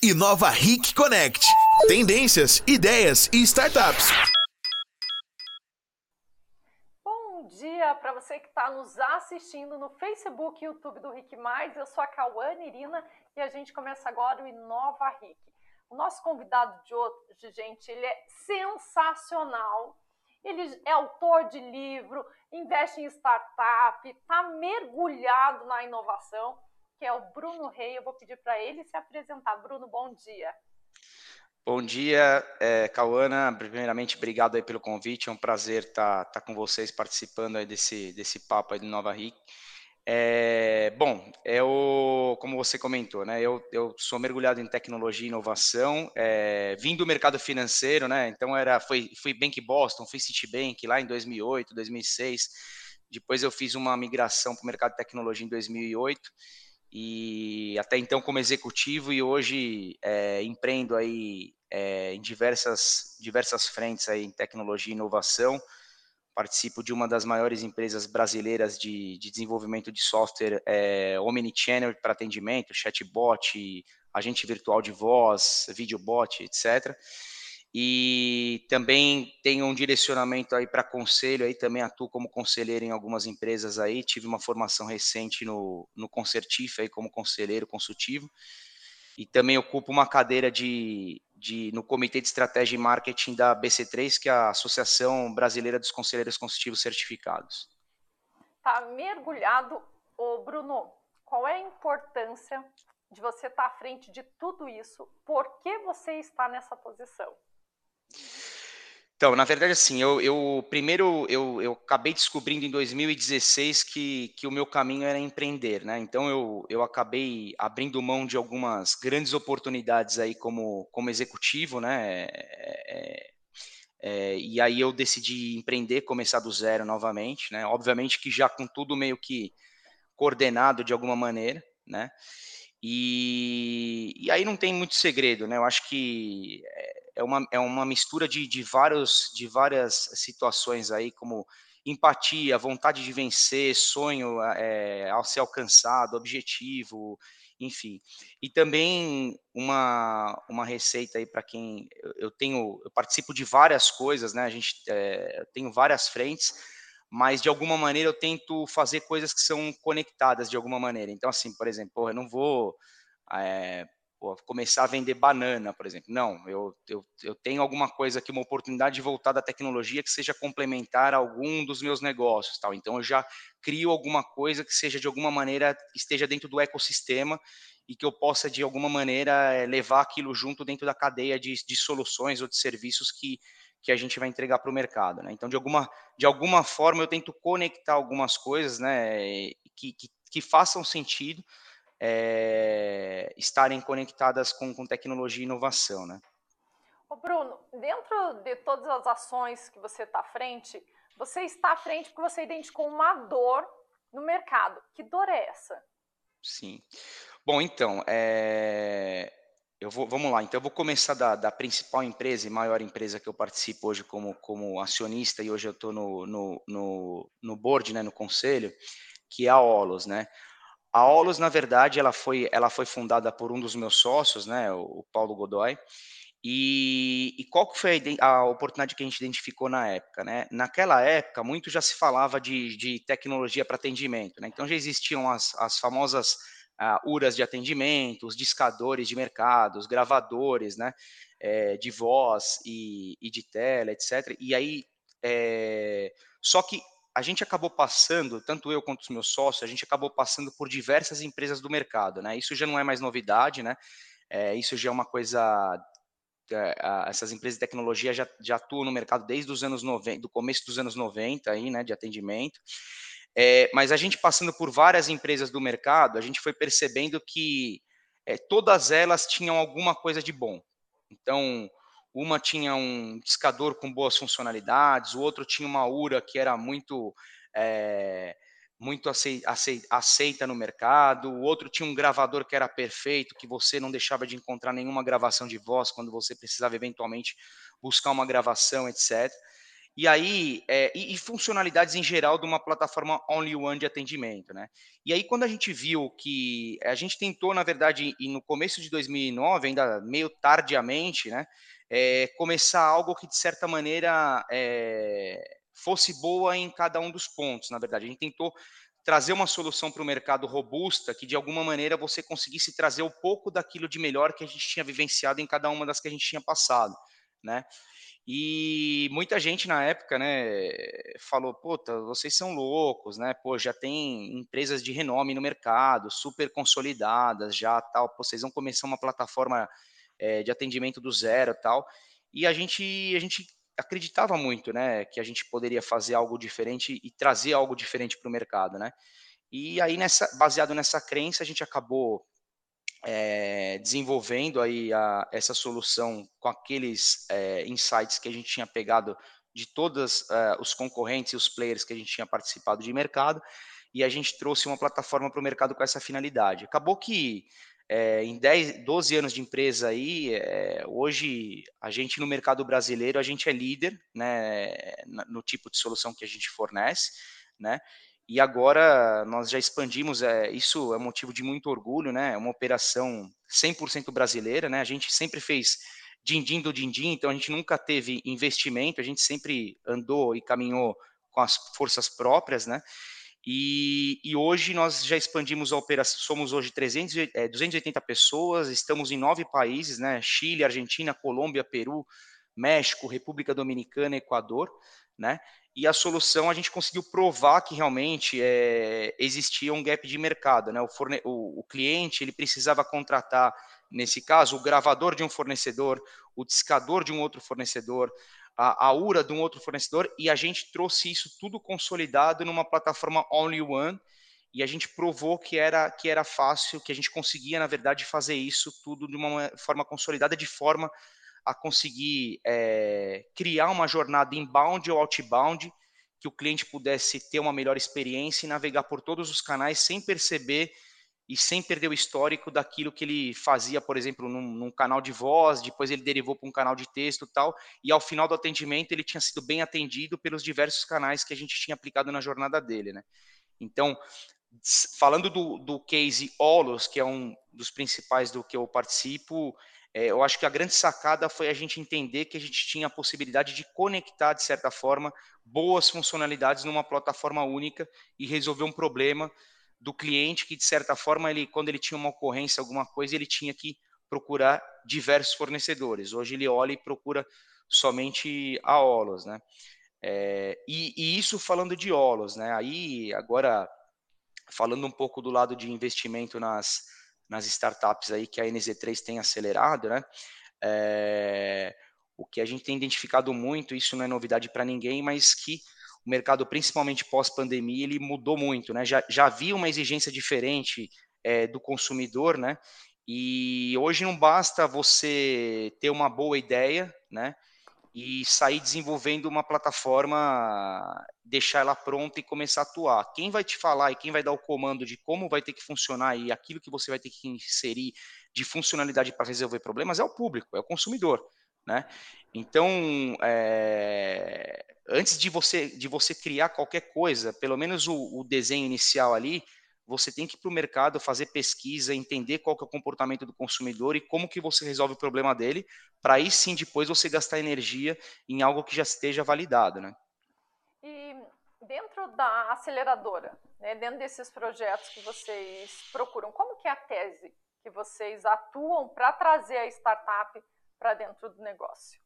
Inova Ric Connect. Tendências, ideias e startups. Bom dia para você que está nos assistindo no Facebook e YouTube do Ric Mais. Eu sou a Cauane Irina e a gente começa agora o Inova Ric. O nosso convidado de hoje, gente, ele é sensacional. Ele é autor de livro, investe em startup, está mergulhado na inovação que é o Bruno Rei. Eu vou pedir para ele se apresentar. Bruno, bom dia. Bom dia, é, Cauana. Primeiramente, obrigado aí pelo convite. É um prazer estar tá, tá com vocês participando aí desse, desse papo aí do Nova RIC. É, bom, eu, como você comentou, né, eu, eu sou mergulhado em tecnologia e inovação, é, vim do mercado financeiro, né, então era, foi, fui Bank Boston, fui Citibank lá em 2008, 2006, depois eu fiz uma migração para o mercado de tecnologia em 2008, e até então como executivo e hoje é, empreendo aí é, em diversas, diversas frentes aí em tecnologia e inovação. Participo de uma das maiores empresas brasileiras de, de desenvolvimento de software é, Omnichannel para atendimento, chatbot, agente virtual de voz, videobot, etc e também tenho um direcionamento aí para conselho, aí também atuo como conselheiro em algumas empresas aí, tive uma formação recente no, no Concertif aí como conselheiro consultivo, e também ocupo uma cadeira de, de, no Comitê de Estratégia e Marketing da BC3, que é a Associação Brasileira dos Conselheiros Consultivos Certificados. Tá mergulhado, ô Bruno, qual é a importância de você estar tá à frente de tudo isso? Por que você está nessa posição? Então, na verdade, assim, eu, eu primeiro eu, eu acabei descobrindo em 2016 que, que o meu caminho era empreender, né? Então eu, eu acabei abrindo mão de algumas grandes oportunidades aí como, como executivo, né? É, é, e aí eu decidi empreender, começar do zero novamente, né? Obviamente que já com tudo meio que coordenado de alguma maneira, né? E, e aí não tem muito segredo, né? Eu acho que é uma, é uma mistura de, de, vários, de várias situações aí, como empatia, vontade de vencer, sonho é, ao ser alcançado, objetivo, enfim. E também uma, uma receita aí para quem eu tenho, eu participo de várias coisas, né? A gente é, tenho várias frentes, mas de alguma maneira eu tento fazer coisas que são conectadas de alguma maneira. Então, assim, por exemplo, eu não vou é, começar a vender banana, por exemplo. Não, eu, eu, eu tenho alguma coisa aqui, uma oportunidade de voltar da tecnologia que seja complementar a algum dos meus negócios, tal. Então eu já crio alguma coisa que seja de alguma maneira esteja dentro do ecossistema e que eu possa de alguma maneira eh, levar aquilo junto dentro da cadeia de, de soluções ou de serviços que que a gente vai entregar para o mercado, né? Então de alguma de alguma forma eu tento conectar algumas coisas, né, que, que, que façam sentido é, estarem conectadas com, com tecnologia e inovação, né? Ô Bruno, dentro de todas as ações que você está à frente, você está à frente porque você identificou uma dor no mercado. Que dor é essa? Sim. Bom, então, é... eu vou, vamos lá. Então, eu vou começar da, da, principal empresa e maior empresa que eu participo hoje como, como acionista e hoje eu estou no, no, no, no board, né, no conselho, que é a Olos, né? A Olos, na verdade, ela foi, ela foi fundada por um dos meus sócios, né, o Paulo Godoy, e, e, qual que foi a, a, oportunidade que a gente identificou na época? Né? Naquela época, muito já se falava de, de tecnologia para atendimento. Né? Então, já existiam as, as famosas uh, URAs de atendimento, os discadores de mercado, os gravadores né? É, de voz e, e, de tela, etc. E aí, é, só que a gente acabou passando, tanto eu quanto os meus sócios, a gente acabou passando por diversas empresas do mercado, né? Isso já não é mais novidade, né? É, isso já é uma coisa. É, essas empresas de tecnologia já, já atuam no mercado desde os anos 90, do começo dos anos 90 aí, né, de atendimento. É, mas a gente passando por várias empresas do mercado, a gente foi percebendo que é, todas elas tinham alguma coisa de bom. Então, uma tinha um discador com boas funcionalidades, o outro tinha uma URA que era muito é, muito aceita no mercado, o outro tinha um gravador que era perfeito, que você não deixava de encontrar nenhuma gravação de voz quando você precisava eventualmente buscar uma gravação, etc. E aí, é, e, e, funcionalidades em geral de uma plataforma only one de atendimento, né? E aí, quando a gente viu que a gente tentou, na verdade, e no começo de 2009, ainda meio tardiamente, né? É, começar algo que de certa maneira é, fosse boa em cada um dos pontos. Na verdade, a gente tentou trazer uma solução para o mercado robusta que de alguma maneira você conseguisse trazer um pouco daquilo de melhor que a gente tinha vivenciado em cada uma das que a gente tinha passado, né? E muita gente na época, né, falou, puta, vocês são loucos, né? Pô, já tem empresas de renome no mercado, super consolidadas, já tal, vocês vão começar uma plataforma é, de atendimento do zero, tal. E a gente, a gente acreditava muito, né, que a gente poderia fazer algo diferente e trazer algo diferente para o mercado, né? E aí nessa, baseado nessa crença, a gente acabou é, desenvolvendo aí a, essa solução com aqueles é, insights que a gente tinha pegado de todos os concorrentes e os players que a gente tinha participado de mercado, e a gente trouxe uma plataforma para o mercado com essa finalidade. Acabou que é, em 10, 12 anos de empresa aí, é, hoje a gente no mercado brasileiro, a gente é líder né, no tipo de solução que a gente fornece, né? E agora nós já expandimos, é, isso é motivo de muito orgulho, né? É uma operação 100% brasileira, né? A gente sempre fez din-din do din-din, então a gente nunca teve investimento, a gente sempre andou e caminhou com as forças próprias, né? E, e, hoje nós já expandimos a operação, somos hoje 300, é, 280 pessoas, estamos em nove países, né? Chile, Argentina, Colômbia, Peru, México, República Dominicana, Equador, né? E a solução a gente conseguiu provar que realmente é, existia um gap de mercado, né? O, forne o, o cliente ele precisava contratar, nesse caso, o gravador de um fornecedor, o discador de um outro fornecedor, a, a URA de um outro fornecedor e a gente trouxe isso tudo consolidado numa plataforma only one e a gente provou que era que era fácil, que a gente conseguia na verdade fazer isso tudo de uma forma consolidada, de forma a conseguir é, criar uma jornada inbound ou outbound que o cliente pudesse ter uma melhor experiência e navegar por todos os canais sem perceber e sem perder o histórico daquilo que ele fazia, por exemplo, num, num canal de voz, depois ele derivou para um canal de texto e tal, e ao final do atendimento ele tinha sido bem atendido pelos diversos canais que a gente tinha aplicado na jornada dele, né? Então, falando do, do case Olos, que é um dos principais do que eu participo, é, eu acho que a grande sacada foi a gente entender que a gente tinha a possibilidade de conectar, de certa forma, boas funcionalidades numa plataforma única e resolver um problema do cliente que de certa forma ele quando ele tinha uma ocorrência alguma coisa ele tinha que procurar diversos fornecedores. Hoje ele olha e procura somente a Olos né? É, e, e, isso falando de Olos né? Aí agora falando um pouco do lado de investimento nas nas startups aí que a NZ3 tem acelerado né? É, o que a gente tem identificado muito isso não é novidade para ninguém mas que o mercado, principalmente pós-pandemia, ele mudou muito, né? Já, já havia uma exigência diferente é, do consumidor, né? E hoje não basta você ter uma boa ideia, né? E sair desenvolvendo uma plataforma, deixar ela pronta e começar a atuar. Quem vai te falar e quem vai dar o comando de como vai ter que funcionar e aquilo que você vai ter que inserir de funcionalidade para resolver problemas é o público, é o consumidor, né? Então, é, antes de você, de você criar qualquer coisa, pelo menos o, o desenho inicial ali, você tem que ir para o mercado fazer pesquisa, entender qual que é o comportamento do consumidor e como que você resolve o problema dele, para aí sim depois você gastar energia em algo que já esteja validado, né? E dentro da aceleradora, né, dentro desses projetos que vocês procuram, como que é a tese que vocês atuam para trazer a startup para dentro do negócio?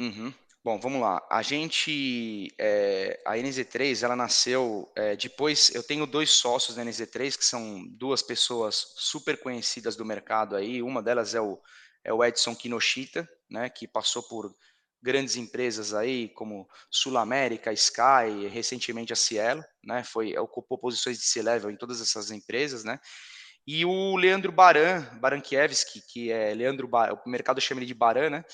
Uhum. Bom, vamos lá. A gente, é, a NZ3, ela nasceu é, depois. Eu tenho dois sócios da NZ3 que são duas pessoas super conhecidas do mercado aí. Uma delas é o, é o Edson Kinoshita, né, que passou por grandes empresas aí como Sul América, Sky, recentemente a Cielo, né, foi ocupou posições de C-level em todas essas empresas, né. E o Leandro Baran, Barankiewski, que é Leandro, o mercado chama ele de Baran, né?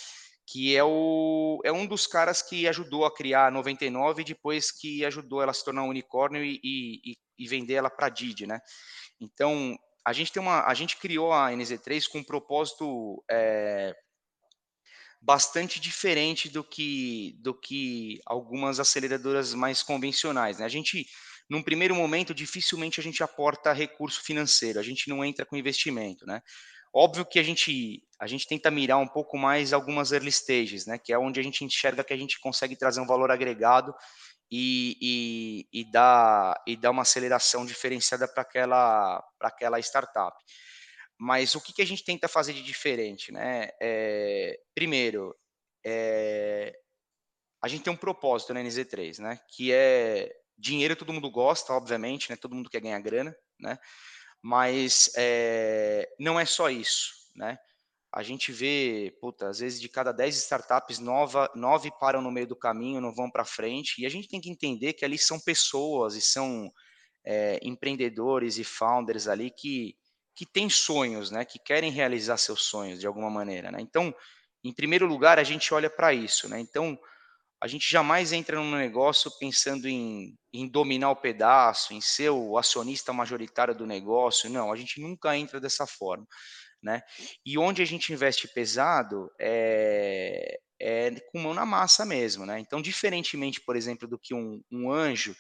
Que é, o, é um dos caras que ajudou a criar a 99 e depois que ajudou ela a se tornar um unicórnio e, e, e vender ela para a Didi, né? Então, a gente tem uma, a gente criou a NZ3 com um propósito é, bastante diferente do que, do que algumas aceleradoras mais convencionais. Né? A gente, num primeiro momento, dificilmente a gente aporta recurso financeiro, a gente não entra com investimento. Né? Óbvio que a gente, a gente tenta mirar um pouco mais algumas early stages, né? que é onde a gente enxerga que a gente consegue trazer um valor agregado e, e, e, dar, e dar uma aceleração diferenciada para aquela, aquela startup. Mas o que, que a gente tenta fazer de diferente? Né? É, primeiro, é, a gente tem um propósito na NZ3, né? que é dinheiro todo mundo gosta, obviamente, né? todo mundo quer ganhar grana, né? Mas é, não é só isso. Né? A gente vê, puta, às vezes de cada 10 startups, nova, nove param no meio do caminho, não vão para frente, e a gente tem que entender que ali são pessoas e são é, empreendedores e founders ali que que têm sonhos, né, que querem realizar seus sonhos de alguma maneira, né? Então, em primeiro lugar, a gente olha para isso, né? Então, a gente jamais entra num negócio pensando em, em, dominar o pedaço, em ser o acionista majoritário do negócio. Não, a gente nunca entra dessa forma, né? E onde a gente investe pesado é, é com mão na massa mesmo, né? Então, diferentemente, por exemplo, do que um, um anjo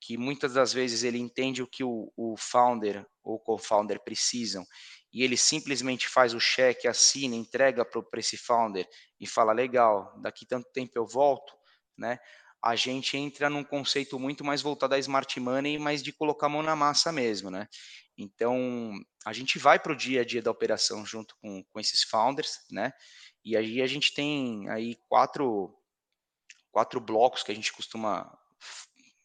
que muitas das vezes ele entende o que o, o founder ou co-founder precisam e ele simplesmente faz o cheque, assina, entrega para esse founder e fala legal, daqui tanto tempo eu volto, né? A gente entra num conceito muito mais voltado à smart money, mas de colocar a mão na massa mesmo, né? Então a gente vai para o dia a dia da operação junto com, com esses founders, né? E aí a gente tem aí quatro quatro blocos que a gente costuma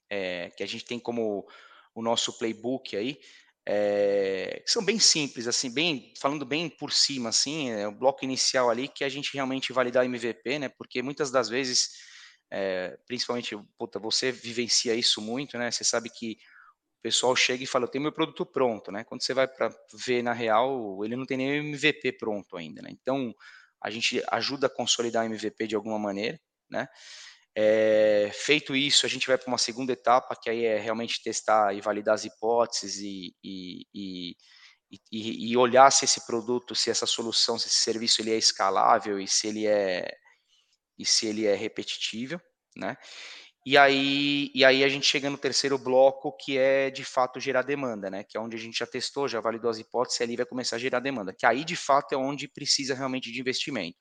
é, que a gente tem como o nosso playbook aí, é, que são bem simples, assim, bem falando bem por cima, assim, é o bloco inicial ali que a gente realmente validar MVP, né? Porque muitas das vezes, é, principalmente, puta, você vivencia isso muito, né? Você sabe que o pessoal chega e fala, eu tenho meu produto pronto, né? Quando você vai para ver na real, ele não tem nem MVP pronto ainda, né? Então, a gente ajuda a consolidar o MVP de alguma maneira, né? É, feito isso, a gente vai para uma segunda etapa, que aí é realmente testar e validar as hipóteses e, e, e, e, olhar se esse produto, se essa solução, se esse serviço ele é escalável e se ele é e se ele é repetitível, né? E aí, e aí a gente chega no terceiro bloco, que é de fato gerar demanda, né? Que é onde a gente já testou, já validou as hipóteses, e ali vai começar a gerar demanda. Que aí de fato é onde precisa realmente de investimento.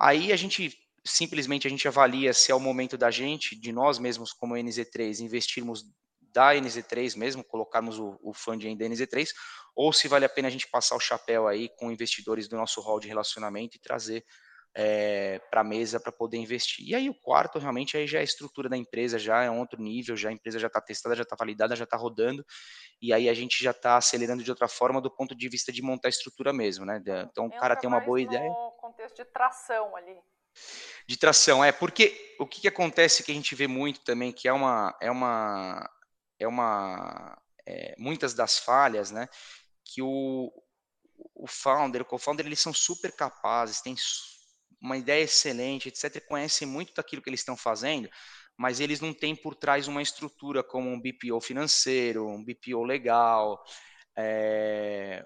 Aí a gente simplesmente a gente avalia se é o momento da gente, de nós mesmos como NZ3, investirmos da NZ3 mesmo, colocarmos o, o funding da NZ3, ou se vale a pena a gente passar o chapéu aí com investidores do nosso hall de relacionamento e trazer é, para a mesa para poder investir. E aí o quarto realmente aí já é a estrutura da empresa, já é um outro nível, já a empresa já está testada, já está validada, já está rodando, e aí a gente já está acelerando de outra forma do ponto de vista de montar a estrutura mesmo, né? Então o cara tem uma boa ideia. Contexto de tração ali de tração. É porque o que, que, acontece que a gente vê muito também, que é uma. É uma, é uma é, muitas das falhas, né? Que o, o founder, o co-founder, eles são super capazes, têm uma ideia excelente, etc. Conhecem muito daquilo que eles estão fazendo, mas eles não têm por trás uma estrutura como um BPO financeiro, um BPO legal. É,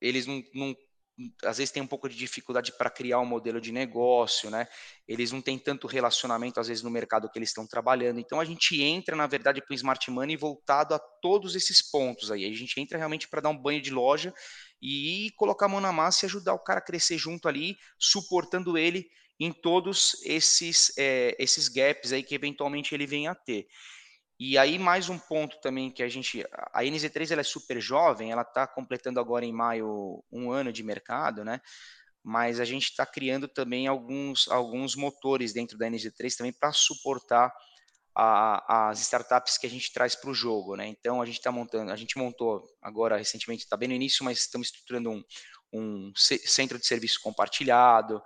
eles não, não às vezes tem um pouco de dificuldade para criar um modelo de negócio, né? Eles não têm tanto relacionamento, às vezes, no mercado que eles estão trabalhando. Então, a gente entra, na verdade, com o Smart Money voltado a todos esses pontos aí. A gente entra realmente para dar um banho de loja e colocar a mão na massa e ajudar o cara a crescer junto ali, suportando ele em todos esses, é, esses gaps aí que eventualmente ele venha a ter. E aí mais um ponto também que a gente, a NZ3 ela é super jovem, ela está completando agora em maio um ano de mercado, né? Mas a gente está criando também alguns, alguns motores dentro da NZ3 também para suportar a, as startups que a gente traz para o jogo, né? Então a gente está montando, a gente montou agora recentemente, está bem no início, mas estamos estruturando um, um centro de serviço compartilhado,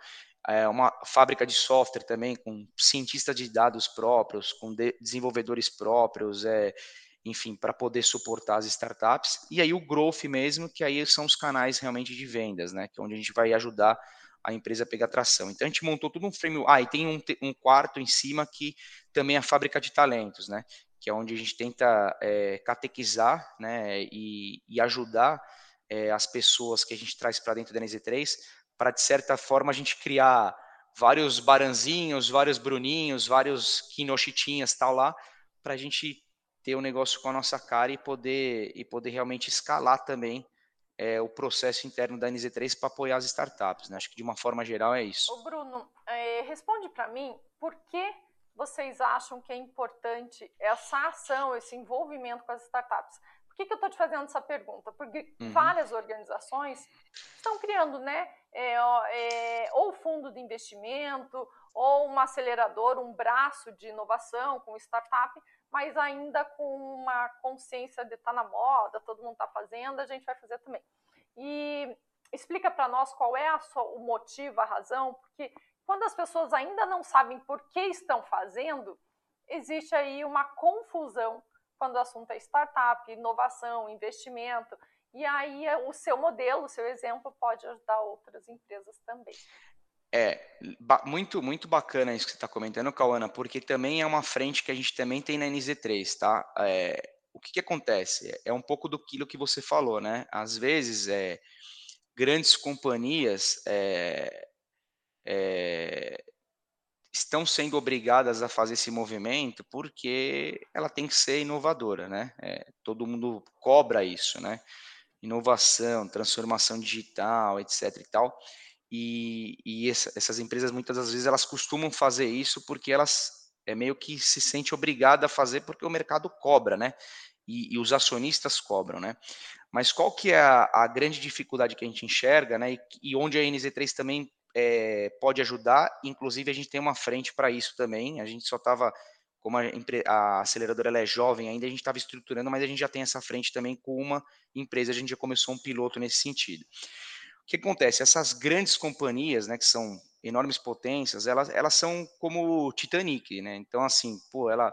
é uma fábrica de software também com cientistas de dados próprios, com de desenvolvedores próprios, é, enfim, para poder suportar as startups. E aí o growth mesmo, que aí são os canais realmente de vendas, né? Que é onde a gente vai ajudar a empresa a pegar tração. Então a gente montou todo um frame. Ah, e tem um, um quarto em cima que também é a fábrica de talentos, né? Que é onde a gente tenta é, catequizar, né? E, e ajudar é, as pessoas que a gente traz para dentro da NZ3 para, de certa forma, a gente criar vários Baranzinhos, vários Bruninhos, vários Kinochitinhas tal lá, para a gente ter o um negócio com a nossa cara e poder, e poder realmente escalar também é, o processo interno da NZ3 para apoiar as startups. Né? Acho que de uma forma geral é isso. Ô Bruno, é, responde para mim por que vocês acham que é importante essa ação, esse envolvimento com as startups? Por que, que eu estou te fazendo essa pergunta? Porque uhum. várias organizações estão criando, né, é, é, ou fundo de investimento, ou uma aceleradora, um braço de inovação com startup, mas ainda com uma consciência de estar tá na moda, todo mundo está fazendo, a gente vai fazer também. E explica para nós qual é sua, o motivo, a razão, porque quando as pessoas ainda não sabem por que estão fazendo, existe aí uma confusão quando o assunto é startup, inovação, investimento. E aí o seu modelo, o seu exemplo pode ajudar outras empresas também. É, muito, muito bacana isso que você está comentando, Cauana, porque também é uma frente que a gente também tem na NZ3, tá? É, o que, que acontece? É um pouco do que você falou, né? Às vezes, é, grandes companhias é, é, estão sendo obrigadas a fazer esse movimento porque ela tem que ser inovadora, né? É, todo mundo cobra isso, né? Inovação, transformação digital, etc. e tal. E, e essa, essas empresas muitas das vezes elas costumam fazer isso porque elas é meio que se sente obrigada a fazer porque o mercado cobra, né? E, e os acionistas cobram, né? Mas qual que é a, a, grande dificuldade que a gente enxerga, né? E, e onde a NZ3 também é, pode ajudar, inclusive a gente tem uma frente para isso também. A gente só estava, como a, a aceleradora é jovem ainda, a gente estava estruturando, mas a gente já tem essa frente também com uma empresa, a gente já começou um piloto nesse sentido que acontece? Essas grandes companhias, né, que são enormes potências, elas, elas são como Titanic, né? Então, assim, pô, ela,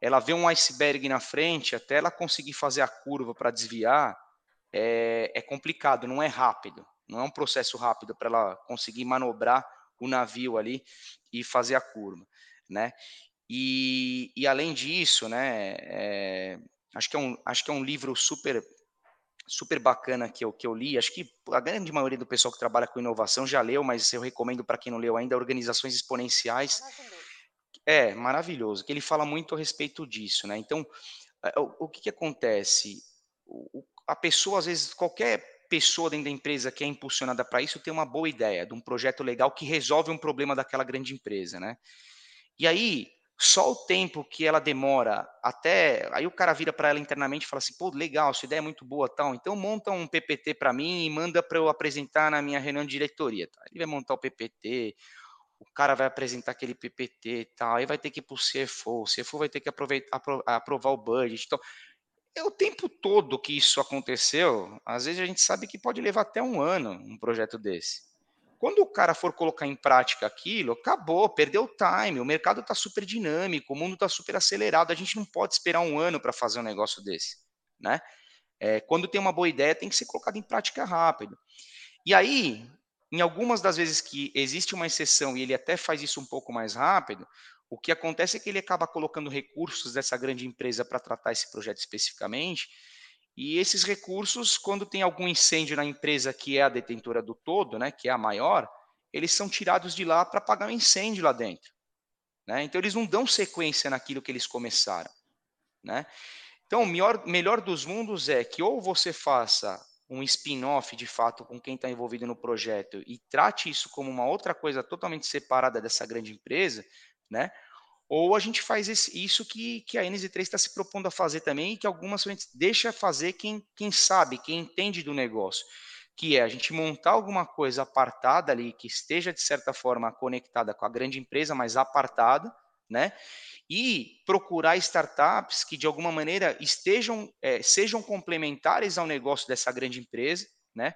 ela vê um iceberg na frente, até ela conseguir fazer a curva para desviar, é, é complicado, não é rápido, não é um processo rápido para ela conseguir manobrar o navio ali e fazer a curva, né? E, e além disso, né, é, acho, que é um, acho que é um livro super super bacana que eu, que eu li. Acho que a grande maioria do pessoal que trabalha com inovação já leu, mas eu recomendo para quem não leu ainda, Organizações Exponenciais. É, maravilhoso, que ele fala muito a respeito disso, né? Então, é, o, o que, que acontece? O, a pessoa, às vezes, qualquer pessoa dentro da empresa que é impulsionada para isso tem uma boa ideia de um projeto legal que resolve um problema daquela grande empresa, né? E aí, só o tempo que ela demora até. Aí o cara vira para ela internamente e fala assim: pô, legal, sua ideia é muito boa, tal. Então monta um PPT para mim e manda para eu apresentar na minha reunião de diretoria. Tá? Ele vai montar o PPT, o cara vai apresentar aquele PPT e tal. Aí vai ter que ir para o CFO, o CFO vai ter que aprovar o budget. Então, é o tempo todo que isso aconteceu. Às vezes a gente sabe que pode levar até um ano um projeto desse. Quando o cara for colocar em prática aquilo, acabou, perdeu o time, o mercado está super dinâmico, o mundo está super acelerado, a gente não pode esperar um ano para fazer um negócio desse, né? É, quando tem uma boa ideia, tem que ser colocado em prática rápido. E aí, em algumas das vezes que existe uma exceção e ele até faz isso um pouco mais rápido, o que acontece é que ele acaba colocando recursos dessa grande empresa para tratar esse projeto especificamente, e esses recursos, quando tem algum incêndio na empresa que é a detentora do todo, né, que é a maior, eles são tirados de lá para pagar o um incêndio lá dentro. Né? Então, eles não dão sequência naquilo que eles começaram. Né? Então, o melhor, melhor dos mundos é que ou você faça um spin-off de fato com quem está envolvido no projeto e trate isso como uma outra coisa totalmente separada dessa grande empresa, né? Ou a gente faz esse, isso que, que a NZ3 está se propondo a fazer também, e que algumas a gente deixa fazer quem, quem sabe, quem entende do negócio, que é a gente montar alguma coisa apartada ali, que esteja, de certa forma, conectada com a grande empresa, mas apartada, né? E procurar startups que, de alguma maneira, estejam, é, sejam complementares ao negócio dessa grande empresa, né?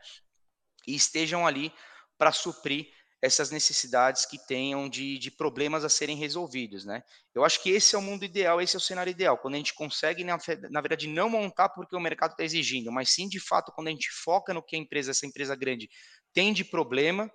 E estejam ali para suprir essas necessidades que tenham de, de, problemas a serem resolvidos, né? Eu acho que esse é o mundo ideal, esse é o cenário ideal, quando a gente consegue, na, na verdade, não montar porque o mercado está exigindo, mas sim, de fato, quando a gente foca no que a empresa, essa empresa grande, tem de problema,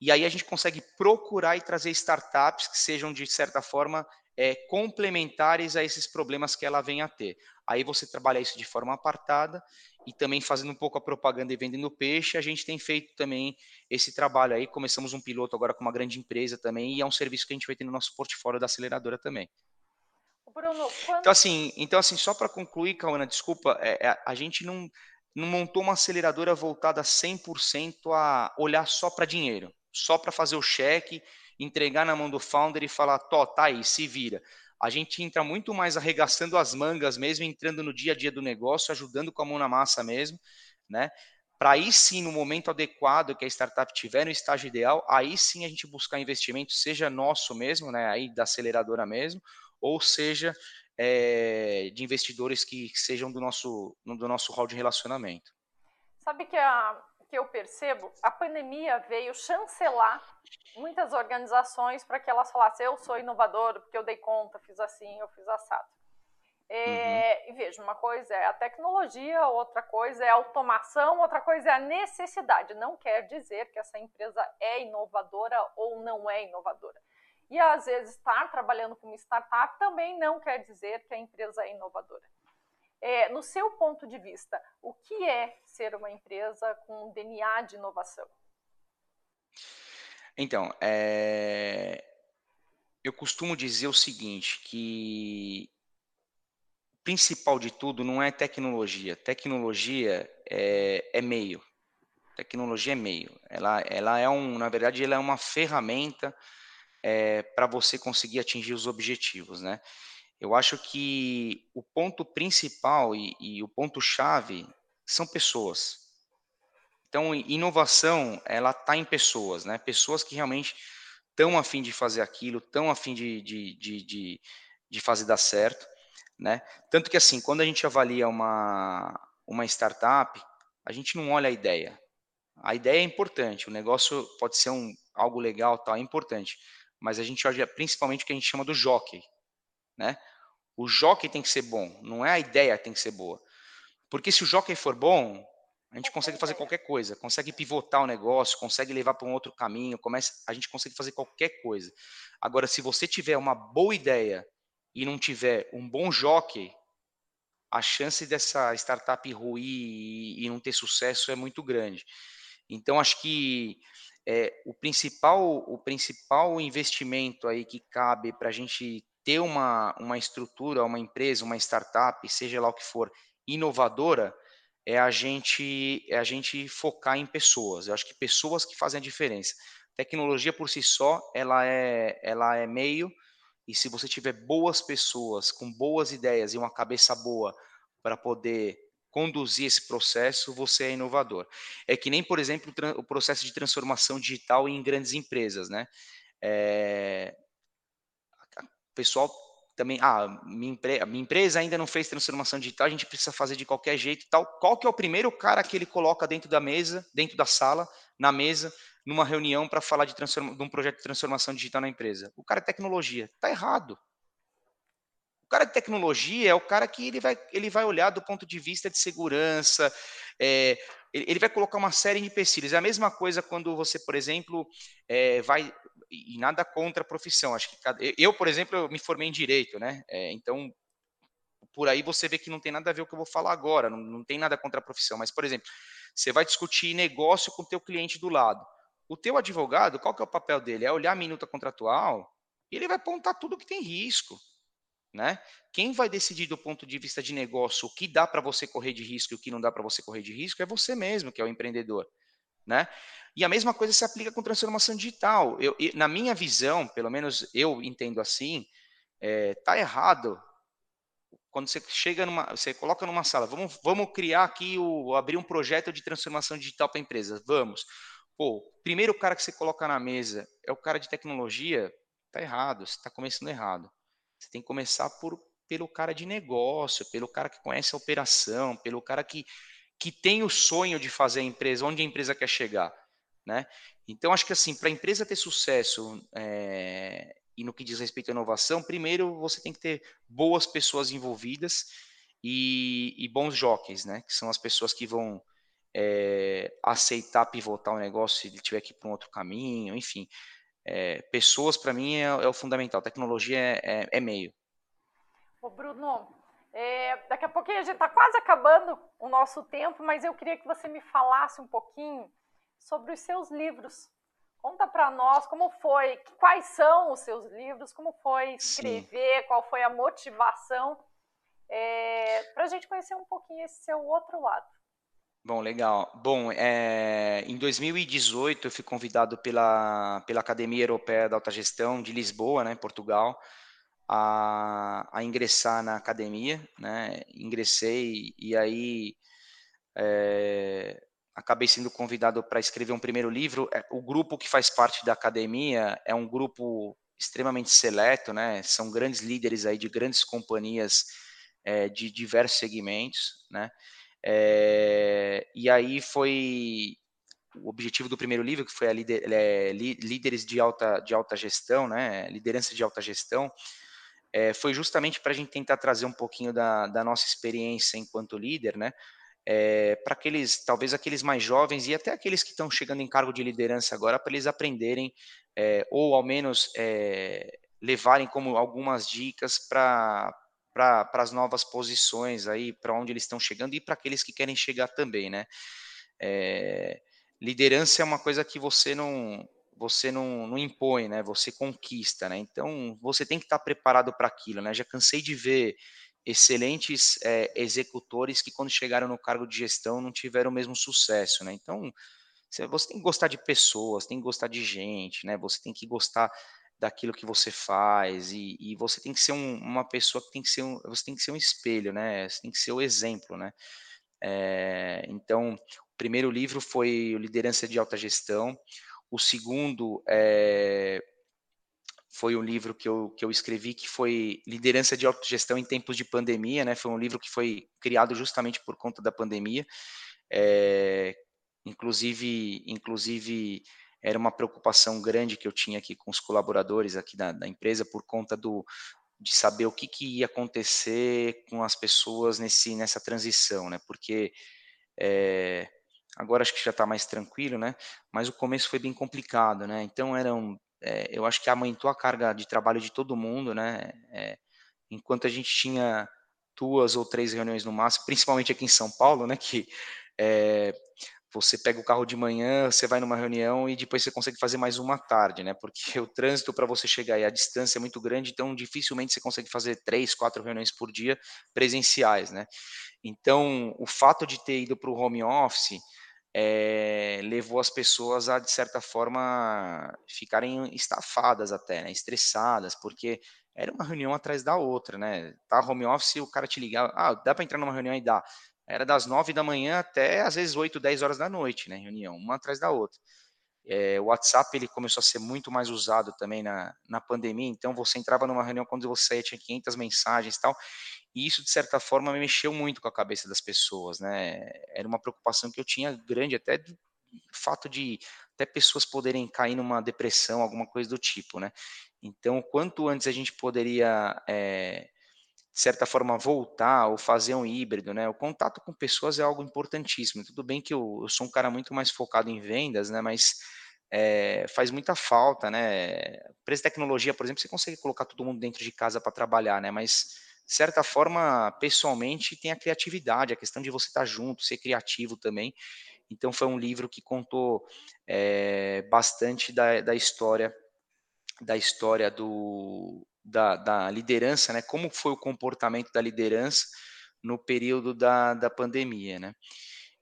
e aí a gente consegue procurar e trazer startups que sejam, de certa forma, é, complementares a esses problemas que ela vem a ter. Aí você trabalha isso de forma apartada e também fazendo um pouco a propaganda e vendendo peixe, a gente tem feito também esse trabalho aí. Começamos um piloto agora com uma grande empresa também e é um serviço que a gente vai ter no nosso portfólio da aceleradora também. Bruno, quando... Então assim, então assim, só para concluir, Cauana, desculpa, é, é, a gente não, não montou uma aceleradora voltada 100% a olhar só para dinheiro, só para fazer o cheque, entregar na mão do founder e falar, tá aí, se vira a gente entra muito mais arregaçando as mangas mesmo, entrando no dia a dia do negócio, ajudando com a mão na massa mesmo, né? Para aí sim, no momento adequado que a startup tiver no estágio ideal, aí sim a gente buscar investimento, seja nosso mesmo, né? Aí da aceleradora mesmo, ou seja é, de investidores que, que sejam do nosso, do nosso hall de relacionamento. Sabe que a, que eu percebo, a pandemia veio chancelar muitas organizações para que elas falassem: eu sou inovador porque eu dei conta, fiz assim, eu fiz assado. É, uhum. E veja, uma coisa é a tecnologia, outra coisa é a automação, outra coisa é a necessidade. Não quer dizer que essa empresa é inovadora ou não é inovadora. E às vezes estar trabalhando como startup também não quer dizer que a empresa é inovadora. É, no seu ponto de vista, o que é ser uma empresa com DNA de inovação? Então, é... eu costumo dizer o seguinte, que o principal de tudo não é tecnologia. Tecnologia é, é meio. Tecnologia é meio. Ela, ela é um, na verdade, ela é uma ferramenta é, para você conseguir atingir os objetivos, né? Eu acho que o ponto principal e, e o ponto chave são pessoas. Então, inovação, ela está em pessoas, né? Pessoas que realmente estão a fim de fazer aquilo, estão a fim de, de, de, de, de fazer dar certo, né? Tanto que, assim, quando a gente avalia uma, uma startup, a gente não olha a ideia. A ideia é importante, o negócio pode ser um, algo legal, tal, é importante, mas a gente olha principalmente o que a gente chama do jockey, né? O jockey tem que ser bom, não é a ideia que tem que ser boa. Porque se o jockey for bom, a gente consegue fazer qualquer coisa, consegue pivotar o negócio, consegue levar para um outro caminho, começa, a gente consegue fazer qualquer coisa. Agora, se você tiver uma boa ideia e não tiver um bom jockey, a chance dessa startup ruir e, não ter sucesso é muito grande. Então, acho que é, o principal o principal investimento aí que cabe para a gente ter uma, uma estrutura, uma empresa, uma startup, seja lá o que for, inovadora, é a gente é a gente focar em pessoas. Eu acho que pessoas que fazem a diferença. Tecnologia por si só, ela é ela é meio e se você tiver boas pessoas com boas ideias e uma cabeça boa para poder conduzir esse processo, você é inovador. É que nem, por exemplo, o processo de transformação digital em grandes empresas, né? É, pessoal também, ah, minha, empre minha, empresa ainda não fez transformação digital, a gente precisa fazer de qualquer jeito e tal. Qual que é o primeiro cara que ele coloca dentro da mesa, dentro da sala, na mesa, numa reunião para falar de, de, um projeto de transformação digital na empresa? O cara é tecnologia. Tá errado. O cara de tecnologia é o cara que ele vai, ele vai olhar do ponto de vista de segurança, é, ele vai colocar uma série de empecilhos. É a mesma coisa quando você, por exemplo, é, vai e nada contra a profissão. Acho que cada, eu, por exemplo, eu me formei em direito, né? É, então, por aí você vê que não tem nada a ver o que eu vou falar agora. Não, não tem nada contra a profissão. Mas, por exemplo, você vai discutir negócio com o teu cliente do lado. O teu advogado, qual que é o papel dele? É olhar a minuta contratual e ele vai apontar tudo que tem risco. Né? Quem vai decidir do ponto de vista de negócio o que dá para você correr de risco e o que não dá para você correr de risco é você mesmo, que é o empreendedor. Né? E a mesma coisa se aplica com transformação digital. Eu, na minha visão, pelo menos eu entendo assim, é, tá errado quando você chega numa, você coloca numa sala, vamos, vamos criar aqui o abrir um projeto de transformação digital para a empresa, vamos. Pô, primeiro cara que você coloca na mesa é o cara de tecnologia, tá errado, você está começando errado. Você tem que começar por, pelo cara de negócio, pelo cara que conhece a operação, pelo cara que, que tem o sonho de fazer a empresa, onde a empresa quer chegar. Né? Então, acho que assim, para a empresa ter sucesso é, e no que diz respeito à inovação, primeiro você tem que ter boas pessoas envolvidas e, e bons jockeys, né? que são as pessoas que vão é, aceitar pivotar o negócio se ele tiver que ir para um outro caminho, enfim. é, pessoas para mim é, é, o fundamental, tecnologia é, é, é meio. Ô Bruno, é, daqui a pouquinho a gente está quase acabando o nosso tempo, mas eu queria que você me falasse um pouquinho sobre os seus livros. Conta para nós como foi, quais são os seus livros, como foi escrever, Sim. qual foi a motivação, é, para a gente conhecer um pouquinho esse seu outro lado. Bom, legal. Bom, é, em 2018 eu fui convidado pela, pela Academia Europeia da Alta Gestão de Lisboa, né, Portugal, a, a ingressar na academia, né? Ingressei e aí é, acabei sendo convidado para escrever um primeiro livro. É, o grupo que faz parte da academia é um grupo extremamente seleto, né? São grandes líderes aí de grandes companhias é, de diversos segmentos, né? É, e aí foi o objetivo do primeiro livro, que foi a líder, é, líderes de alta, de alta gestão, né? Liderança de alta gestão. É, foi justamente para a gente tentar trazer um pouquinho da, da nossa experiência enquanto líder, né? é, para aqueles, talvez aqueles mais jovens e até aqueles que estão chegando em cargo de liderança agora, para eles aprenderem, é, ou ao menos é, levarem como algumas dicas para para as novas posições aí, para onde eles estão chegando e para aqueles que querem chegar também, né? É, liderança é uma coisa que você não você não, não impõe, né? Você conquista, né? Então você tem que estar preparado para aquilo, né? Já cansei de ver excelentes é, executores que quando chegaram no cargo de gestão não tiveram o mesmo sucesso, né? Então, você tem que gostar de pessoas, tem que gostar de gente, né? Você tem que gostar daquilo que você faz e, e você tem que ser um, uma pessoa que tem que ser um, você tem que ser um espelho, né? Você tem que ser o exemplo, né? É, então, o primeiro livro foi Liderança de Alta Gestão. O segundo é, foi um livro que eu, que eu escrevi que foi Liderança de Autogestão em Tempos de Pandemia, né? Foi um livro que foi criado justamente por conta da pandemia. É, inclusive, inclusive era uma preocupação grande que eu tinha aqui com os colaboradores aqui da, da empresa por conta do de saber o que, que ia acontecer com as pessoas nesse nessa transição, né? Porque é, agora acho que já está mais tranquilo, né? Mas o começo foi bem complicado, né? Então eram é, eu acho que aumentou a carga de trabalho de todo mundo, né? É, enquanto a gente tinha duas ou três reuniões no máximo, principalmente aqui em São Paulo, né? Que é, você pega o carro de manhã, você vai numa reunião e depois você consegue fazer mais uma tarde, né? Porque o trânsito para você chegar e a distância é muito grande, então dificilmente você consegue fazer três, quatro reuniões por dia presenciais, né? Então, o fato de ter ido para o home office é, levou as pessoas a, de certa forma, ficarem estafadas até, né, estressadas, porque era uma reunião atrás da outra, né? Tá home office, o cara te ligava, ah, dá para entrar numa reunião e dá. Era das nove da manhã até às vezes oito, dez horas da noite, né? Reunião, uma atrás da outra. É, o WhatsApp ele começou a ser muito mais usado também na, na pandemia, então você entrava numa reunião quando você tinha 500 mensagens e tal, e isso, de certa forma, me mexeu muito com a cabeça das pessoas, né? Era uma preocupação que eu tinha grande, até do fato de até pessoas poderem cair numa depressão, alguma coisa do tipo, né? Então, quanto antes a gente poderia, é, de certa forma, voltar ou fazer um híbrido, né? O contato com pessoas é algo importantíssimo. Tudo bem que eu, eu sou um cara muito mais focado em vendas, né? Mas é, faz muita falta, né? Empresa de tecnologia, por exemplo, você consegue colocar todo mundo dentro de casa para trabalhar, né? Mas de certa forma, pessoalmente, tem a criatividade, a questão de você estar junto, ser criativo também. Então, foi um livro que contou é, bastante da, da história da história do, da, da, liderança, né? Como foi o comportamento da liderança no período da, da pandemia, né?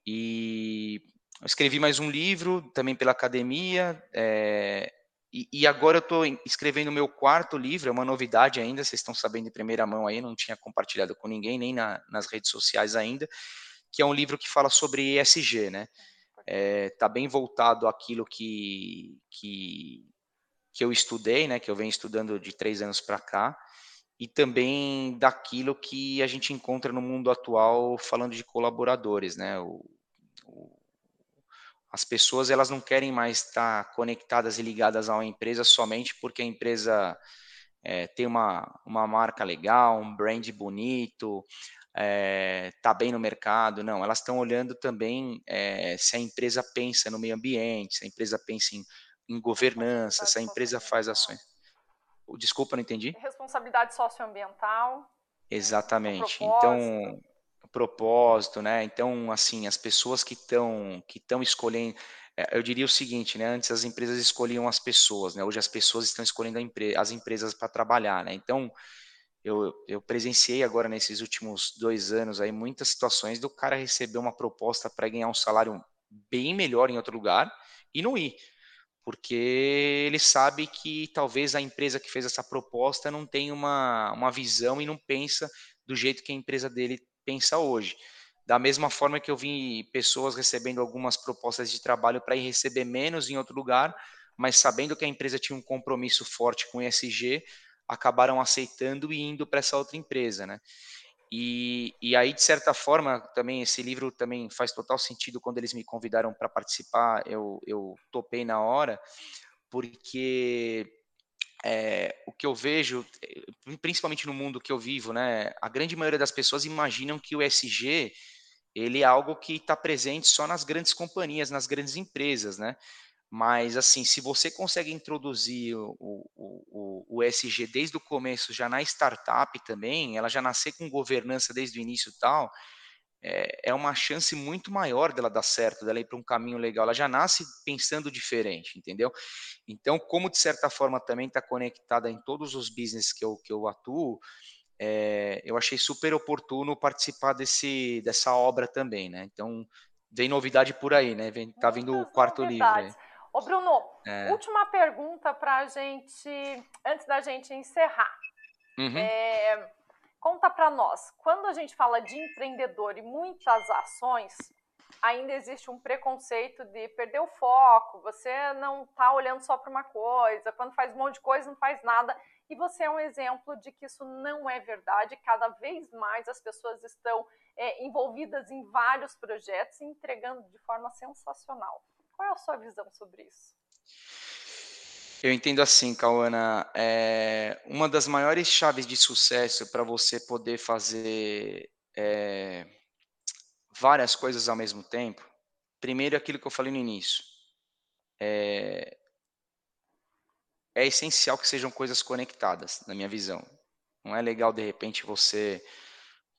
E escrevi mais um livro também pela academia, é, e, e agora eu estou escrevendo o meu quarto livro, é uma novidade ainda, vocês estão sabendo em primeira mão aí, não tinha compartilhado com ninguém, nem na, nas redes sociais ainda, que é um livro que fala sobre ESG, né? Está é, tá bem voltado àquilo que, que, que eu estudei, né? Que eu venho estudando de três anos para cá, e também daquilo que a gente encontra no mundo atual falando de colaboradores, né? O, as pessoas elas não querem mais estar conectadas e ligadas a uma empresa somente porque a empresa é, tem uma, uma marca legal, um brand bonito, está é, tá bem no mercado. Não, elas estão olhando também é, se a empresa pensa no meio ambiente, se a empresa pensa em, em governança, se a empresa faz ações. Desculpa, não entendi. Responsabilidade socioambiental. Né, Exatamente. Então, propósito, né? Então, assim, as pessoas que estão que estão escolhendo, é, eu diria o seguinte, né? Antes as empresas escolhiam as pessoas, né? Hoje as pessoas estão escolhendo as empresas para trabalhar, né? Então, eu, eu presenciei agora nesses últimos dois anos aí muitas situações do cara receber uma proposta para ganhar um salário bem melhor em outro lugar e não ir porque ele sabe que talvez a empresa que fez essa proposta não tem uma, uma visão e não pensa do jeito que a empresa dele pensa hoje. Da mesma forma que eu vi pessoas recebendo algumas propostas de trabalho para ir receber menos em outro lugar, mas sabendo que a empresa tinha um compromisso forte com o ESG, acabaram aceitando e indo para essa outra empresa, né? E, e aí, de certa forma, também esse livro também faz total sentido quando eles me convidaram para participar, eu, eu topei na hora, porque é, o que eu vejo, principalmente no mundo que eu vivo, né, a grande maioria das pessoas imaginam que o SG ele é algo que está presente só nas grandes companhias, nas grandes empresas, né? Mas, assim, se você consegue introduzir o, o, o, o SG desde o começo, já na startup também, ela já nascer com governança desde o início e tal, é, é uma chance muito maior dela dar certo, dela ir para um caminho legal. Ela já nasce pensando diferente, entendeu? Então, como de certa forma também está conectada em todos os business que eu, que eu atuo, é, eu achei super oportuno participar desse, dessa obra também, né? Então, vem novidade por aí, né? Vem, tá vindo o quarto novidades. livro. Aí. Ô, Bruno, é. última pergunta para a gente, antes da gente encerrar. Uhum. É, conta para nós, quando a gente fala de empreendedor e muitas ações, ainda existe um preconceito de perder o foco, você não está olhando só para uma coisa, quando faz um monte de coisa não faz nada. E você é um exemplo de que isso não é verdade. Cada vez mais as pessoas estão é, envolvidas em vários projetos e entregando de forma sensacional. Qual é a sua visão sobre isso? Eu entendo assim, Cauana, é, uma das maiores chaves de sucesso para você poder fazer é, várias coisas ao mesmo tempo, primeiro aquilo que eu falei no início, é, é essencial que sejam coisas conectadas, na minha visão. Não é legal, de repente, você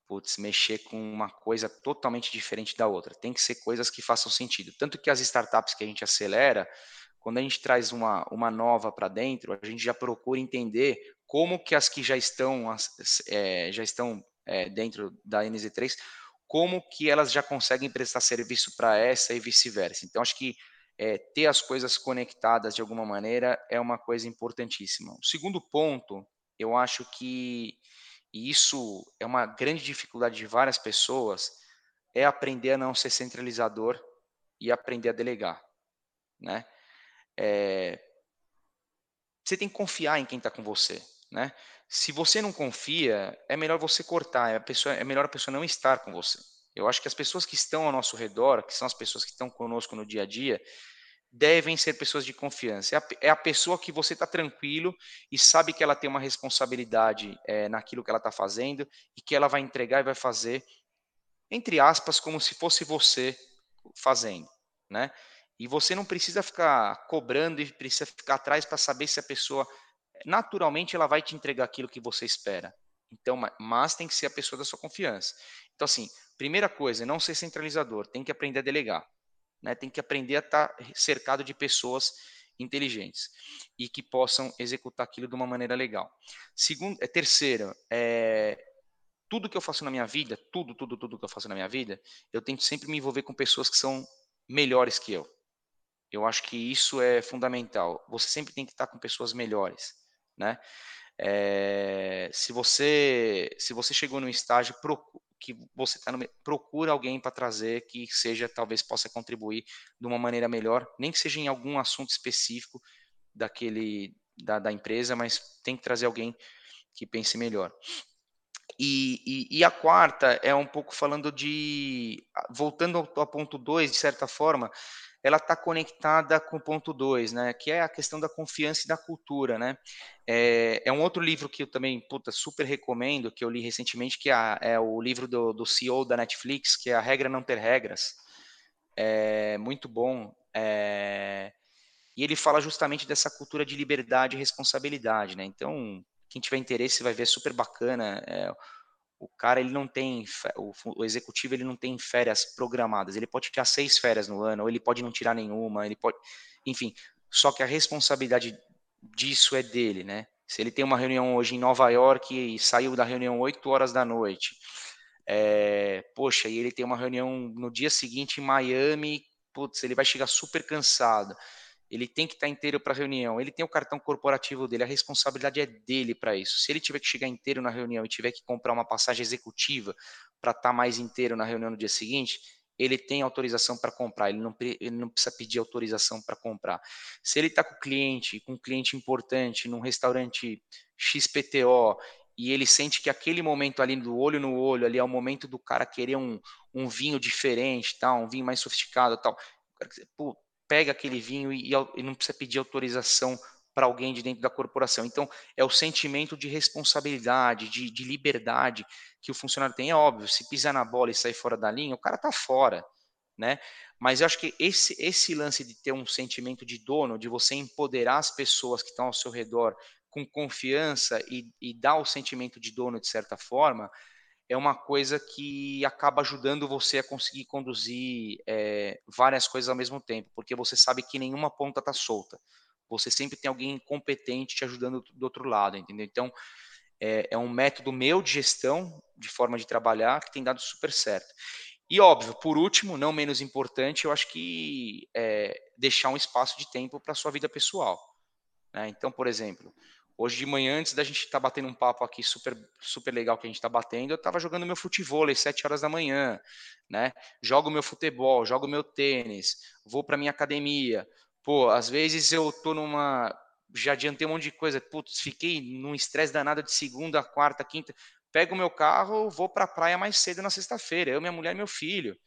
putz, mexer com uma coisa totalmente diferente da outra. Tem que ser coisas que façam sentido. Tanto que as startups que a gente acelera, quando a gente traz uma, uma nova para dentro, a gente já procura entender como que as que já estão, é, já estão é, dentro da NZ3, como que elas já conseguem prestar serviço para essa e vice-versa. Então, acho que é, ter as coisas conectadas de alguma maneira é uma coisa importantíssima. O segundo ponto, eu acho que e isso é uma grande dificuldade de várias pessoas, é aprender a não ser centralizador e aprender a delegar, né? É, você tem que confiar em quem está com você, né? Se você não confia, é melhor você cortar, é, pessoa, é melhor a pessoa não estar com você. Eu acho que as pessoas que estão ao nosso redor, que são as pessoas que estão conosco no dia a dia, devem ser pessoas de confiança. É a, é a pessoa que você está tranquilo e sabe que ela tem uma responsabilidade é, naquilo que ela está fazendo e que ela vai entregar e vai fazer, entre aspas, como se fosse você fazendo, né? E você não precisa ficar cobrando e precisa ficar atrás para saber se a pessoa naturalmente ela vai te entregar aquilo que você espera. Então, mas tem que ser a pessoa da sua confiança. Então, assim, primeira coisa, não ser centralizador, tem que aprender a delegar né, tem que aprender a estar tá cercado de pessoas inteligentes e que possam executar aquilo de uma maneira legal. Segundo, é terceiro, é, tudo que eu faço na minha vida, tudo, tudo, tudo que eu faço na minha vida, eu tento sempre me envolver com pessoas que são melhores que eu. Eu acho que isso é fundamental. Você sempre tem que estar com pessoas melhores, né? É, se você se você chegou num estágio, que você está procura alguém para trazer que seja talvez possa contribuir de uma maneira melhor, nem que seja em algum assunto específico daquele da, da empresa, mas tem que trazer alguém que pense melhor. E, e, e, a quarta é um pouco falando de. Voltando ao, ao ponto 2, de certa forma, ela está conectada com o ponto 2, né, que é a questão da confiança e da cultura, né. É, é, um outro livro que eu também, puta, super recomendo, que eu li recentemente, que é, é o livro do, do, CEO da Netflix, que é A Regra Não Ter Regras. É muito bom. É, E ele fala justamente dessa cultura de liberdade e responsabilidade, né? Então, quem tiver interesse vai ver super bacana. É, o cara ele não tem o, executivo ele não tem férias programadas. Ele pode tirar seis férias no ano, ou ele pode não tirar nenhuma. Ele pode, enfim. Só que a responsabilidade disso é dele, né? Se ele tem uma reunião hoje em Nova York e saiu da reunião 8 horas da noite, é, poxa, e ele tem uma reunião no dia seguinte em Miami, putz, ele vai chegar super cansado. Ele tem que estar inteiro para a reunião. Ele tem o cartão corporativo dele, a responsabilidade é dele para isso. Se ele tiver que chegar inteiro na reunião e tiver que comprar uma passagem executiva para estar tá mais inteiro na reunião no dia seguinte, ele tem autorização para comprar, ele não, ele não, precisa pedir autorização para comprar. Se ele está com cliente, com um cliente importante, num restaurante XPTO, e ele sente que aquele momento ali do olho no olho, ali é o momento do cara querer um, um vinho diferente, tal, um vinho mais sofisticado, tal. Pô, pega aquele vinho e, e não precisa pedir autorização para alguém de dentro da corporação. Então, é o sentimento de responsabilidade, de, de, liberdade que o funcionário tem. É óbvio, se pisar na bola e sair fora da linha, o cara está fora, né? Mas eu acho que esse, esse lance de ter um sentimento de dono, de você empoderar as pessoas que estão ao seu redor com confiança e, e dar o sentimento de dono de certa forma, é uma coisa que acaba ajudando você a conseguir conduzir é, várias coisas ao mesmo tempo, porque você sabe que nenhuma ponta está solta você sempre tem alguém competente te ajudando do outro lado, entendeu? Então, é, é um método meu de gestão, de forma de trabalhar, que tem dado super certo. E óbvio, por último, não menos importante, eu acho que é deixar um espaço de tempo para a sua vida pessoal. Né? Então, por exemplo, hoje de manhã, antes da gente estar tá batendo um papo aqui super, super legal que a gente está batendo, eu estava jogando meu futebol às 7 horas da manhã, né? Jogo meu futebol, jogo meu tênis, vou para minha academia, Pô, às vezes eu tô numa. Já adiantei um monte de coisa. Putz, fiquei num estresse danado de segunda, quarta, quinta. Pego o meu carro, vou para a praia mais cedo na sexta-feira. Eu, minha mulher e meu filho.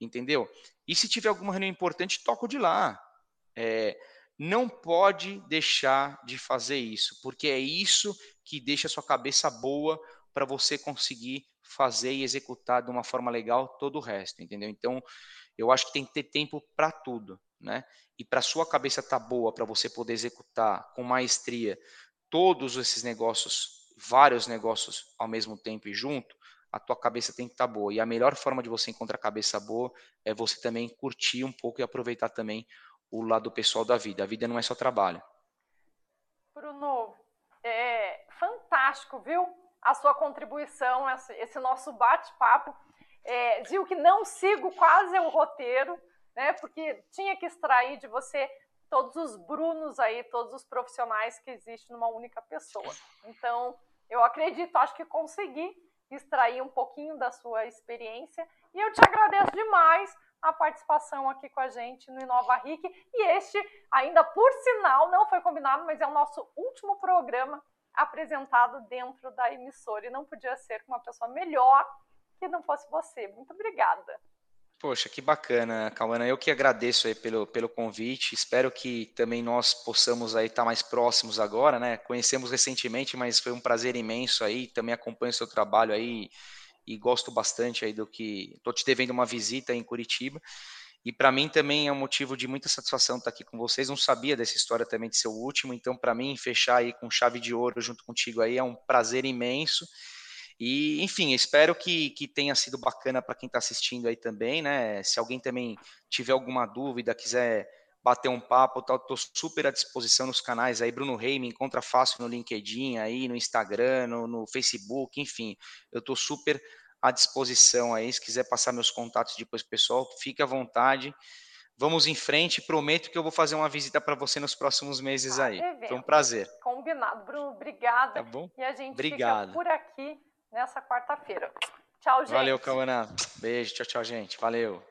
Entendeu? E se tiver alguma reunião importante, toco de lá. É, não pode deixar de fazer isso, porque é isso que deixa a sua cabeça boa para você conseguir fazer e executar de uma forma legal todo o resto, entendeu? Então, eu acho que tem que ter tempo para tudo, né? E para sua cabeça estar tá boa, para você poder executar com maestria todos esses negócios, vários negócios ao mesmo tempo e junto, a tua cabeça tem que estar tá boa. E a melhor forma de você encontrar a cabeça boa é você também curtir um pouco e aproveitar também o lado pessoal da vida. A vida não é só trabalho. Bruno, é fantástico, viu? A sua contribuição, esse nosso bate-papo. É, digo que não sigo quase o roteiro, né? Porque tinha que extrair de você todos os Brunos aí, todos os profissionais que existem numa única pessoa. Então, eu acredito, acho que consegui extrair um pouquinho da sua experiência e eu te agradeço demais a participação aqui com a gente no Inova RIC. E este, ainda por sinal, não foi combinado, mas é o nosso último programa apresentado dentro da emissora. E não podia ser com uma pessoa melhor que não fosse você. Muito obrigada. Poxa, que bacana, Cauana. Eu que agradeço aí pelo, pelo convite. Espero que também nós possamos aí estar mais próximos agora, né? Conhecemos recentemente, mas foi um prazer imenso aí. Também acompanho o seu trabalho aí e gosto bastante aí do que. Estou te devendo uma visita em Curitiba. E para mim também é um motivo de muita satisfação estar aqui com vocês. Não sabia dessa história também de ser o último, então para mim fechar aí com chave de ouro junto contigo aí é um prazer imenso. E, enfim, espero que, que tenha sido bacana para quem está assistindo aí também, né? Se alguém também tiver alguma dúvida, quiser bater um papo, estou super à disposição nos canais aí. Bruno Rei me encontra fácil no LinkedIn, aí no Instagram, no, no Facebook, enfim, eu estou super à disposição aí. Se quiser passar meus contatos depois, pessoal, fique à vontade. Vamos em frente. Prometo que eu vou fazer uma visita para você nos próximos meses ah, aí. Foi um prazer. Combinado, Bruno. Obrigada. Tá bom? E a gente Obrigado. fica por aqui nessa quarta-feira. Tchau, gente. Valeu, Cauana. Beijo, tchau, tchau, gente. Valeu.